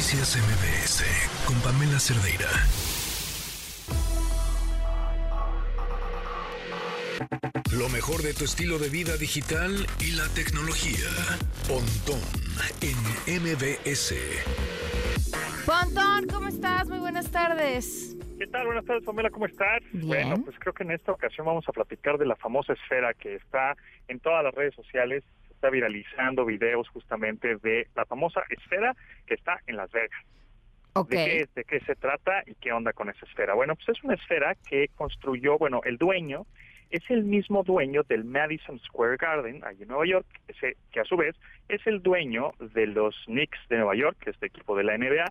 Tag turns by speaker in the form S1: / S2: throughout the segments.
S1: Noticias MBS con Pamela Cerdeira. Lo mejor de tu estilo de vida digital y la tecnología. Pontón en MBS.
S2: Pontón, ¿cómo estás? Muy buenas tardes.
S3: ¿Qué tal? Buenas tardes, Pamela, ¿cómo estás?
S2: Bien.
S3: Bueno, pues creo que en esta ocasión vamos a platicar de la famosa esfera que está en todas las redes sociales, está viralizando videos justamente de la famosa esfera que está en Las Vegas.
S2: Ok.
S3: ¿De, qué, ¿De qué se trata y qué onda con esa esfera? Bueno, pues es una esfera que construyó, bueno, el dueño es el mismo dueño del Madison Square Garden, allí en Nueva York, ese, que a su vez es el dueño de los Knicks de Nueva York, que es el equipo de la NBA,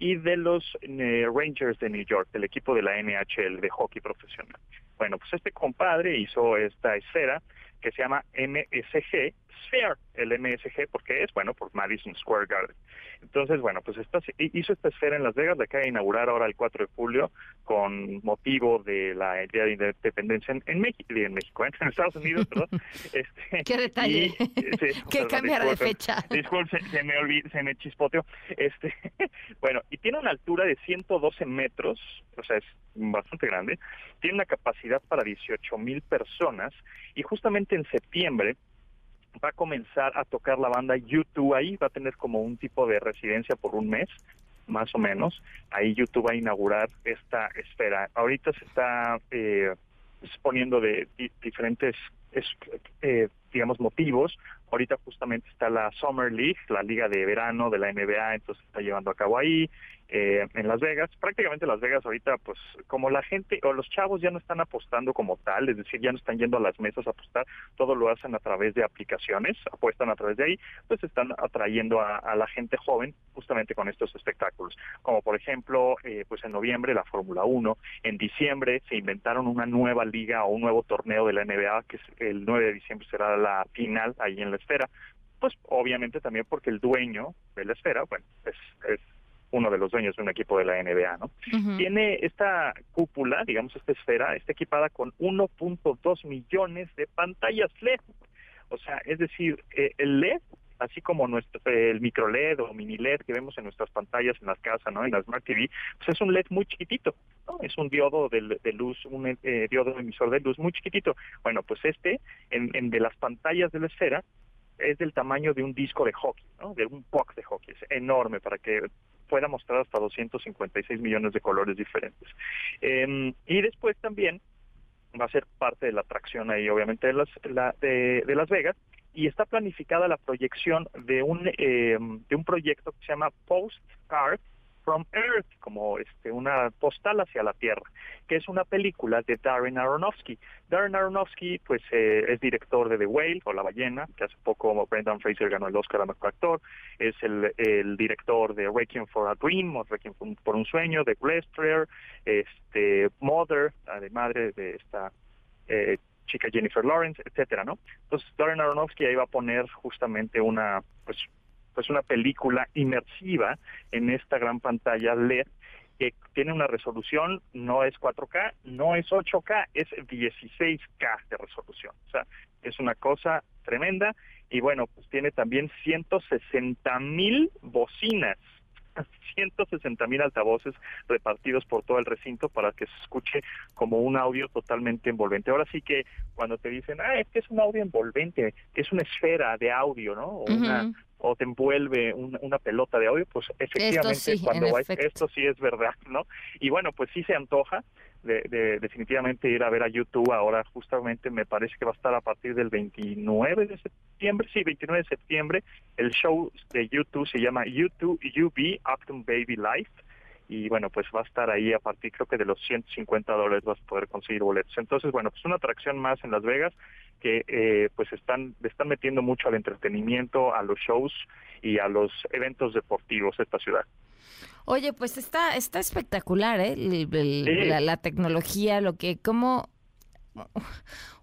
S3: y de los eh, Rangers de New York, del equipo de la NHL de hockey profesional. Bueno, pues este compadre hizo esta esfera que se llama MSG Sphere, el MSG, porque es, bueno, por Madison Square Garden. Entonces, bueno, pues esta, hizo esta esfera en Las Vegas, la acaba de inaugurar ahora el 4 de julio, con motivo de la Día de Independencia en, en México, en México, ¿eh? en Estados Unidos, perdón. Este,
S2: Qué detalle.
S3: y- sí,
S2: que
S3: perdón,
S2: cambiara de fecha.
S3: Disculpe, se, se me olvidó, se me chispoteó. Este, bueno, y tiene una altura de 112 metros, o sea, es bastante grande. Tiene una capacidad para 18 mil personas y justamente en septiembre va a comenzar a tocar la banda YouTube ahí, va a tener como un tipo de residencia por un mes, más o menos. Ahí YouTube va a inaugurar esta esfera. Ahorita se está eh, poniendo de di- diferentes, es- eh, digamos, motivos. Ahorita justamente está la Summer League, la liga de verano de la NBA, entonces está llevando a cabo ahí eh, en Las Vegas. Prácticamente Las Vegas ahorita, pues como la gente o los chavos ya no están apostando como tal, es decir, ya no están yendo a las mesas a apostar, todo lo hacen a través de aplicaciones, apuestan a través de ahí, pues están atrayendo a, a la gente joven justamente con estos espectáculos. Como por ejemplo, eh, pues en noviembre la Fórmula 1, en diciembre se inventaron una nueva liga o un nuevo torneo de la NBA, que es el 9 de diciembre será la final ahí en la esfera. Pues obviamente también porque el dueño de la esfera, bueno, es, es uno de los dueños de un equipo de la NBA, ¿no? Tiene esta cúpula, digamos esta esfera, está equipada con 1.2 millones de pantallas LED. O sea, es decir, eh, el LED, así como nuestro, el micro LED o mini LED que vemos en nuestras pantallas en las casas, ¿no? En la Smart TV, pues es un LED muy chiquitito, ¿no? Es un diodo de, luz, un eh, diodo emisor de luz muy chiquitito. Bueno, pues este, en, en de las pantallas de la esfera, es del tamaño de un disco de hockey, ¿no? De un puck de hockey, es enorme para que pueda mostrar hasta 256 millones de colores diferentes. Eh, y después también va a ser parte de la atracción ahí, obviamente, de Las, la- de, de Las Vegas, y está planificada la proyección de un, eh, de un proyecto que se llama Postcard from Earth, como este, una postal hacia la Tierra, que es una película de Darren Aronofsky. Darren Aronofsky, pues, eh, es director de The Whale, o La Ballena, que hace poco Brendan Fraser ganó el Oscar a Mejor Actor, es el, el director de Requiem for a Dream, o Requiem por un- Sueño, de Wrestler, este, Mother, de madre de esta eh, chica Jennifer Lawrence, etcétera, ¿no? Entonces Darren Aronofsky ahí va a poner justamente una, pues, pues una película inmersiva en esta gran pantalla LED que tiene una resolución, no es 4K, no es 8K, es 16K de resolución. O sea, es una cosa tremenda y bueno, pues tiene también 160 mil bocinas 160 mil altavoces repartidos por todo el recinto para que se escuche como un audio totalmente envolvente. Ahora sí que cuando te dicen, ah, es que es un audio envolvente, que es una esfera de audio, ¿no? O, una, o te envuelve un- una pelota de audio, pues efectivamente
S2: sí,
S3: cuando esto sí es verdad, ¿no? Y bueno, pues sí se antoja de, de- definitivamente ir a ver a YouTube ahora justamente me parece que va a estar a partir del 29 de septiembre, sí, 29 de septiembre, el show de YouTube se llama YouTube UB Acton Baby Life y bueno, pues va a estar ahí a partir creo que de los 150 dólares vas a poder conseguir boletos. Entonces, bueno, pues una atracción más en Las Vegas que eh, pues están, están metiendo mucho al entretenimiento, a los shows y a los eventos deportivos de esta ciudad.
S2: Oye, pues está, está espectacular, ¿eh? El- el-
S3: Sí.
S2: la, la tecnología, lo que, como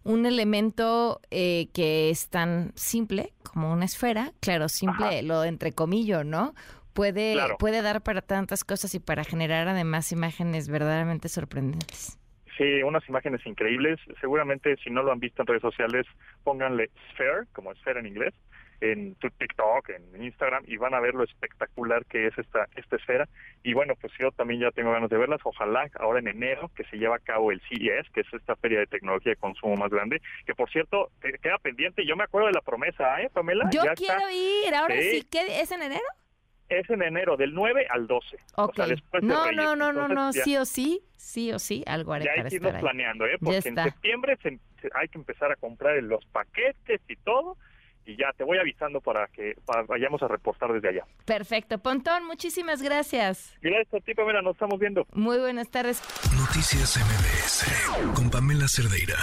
S2: un elemento eh, que es tan simple como una esfera, claro, simple,
S3: Ajá.
S2: lo entrecomillo, ¿no? Puede,
S3: Claro.
S2: puede dar para tantas cosas y para generar además imágenes verdaderamente sorprendentes.
S3: Sí, unas imágenes increíbles. Seguramente si no lo han visto en redes sociales, pónganle Sphere, como esfera en inglés, en TikTok, en Instagram, y van a ver lo espectacular que es esta, esta esfera. Y bueno, pues yo también ya tengo ganas de verlas. Ojalá ahora en enero, que se lleva a cabo el CES, que es esta feria de tecnología de consumo más grande, que por cierto, queda pendiente. Yo me acuerdo de la promesa, ¿eh, Pamela?
S2: Yo quiero ir, ahora sí, ¿qué, ¿es en enero?
S3: Es en enero, del 9 al 12.
S2: O sea, después no, no, no, no, no, sí o sí, sí o sí, algo haré
S3: ya
S2: hay
S3: que irnos planeando, ¿eh? Porque en septiembre hay que empezar a comprar los paquetes y todo y ya te voy avisando para que vayamos a reportar desde allá.
S2: Perfecto. Pontón, muchísimas gracias.
S3: Gracias a ti, Pamela. Nos estamos viendo.
S2: Muy buenas tardes.
S1: Noticias MBS con Pamela Cerdeira.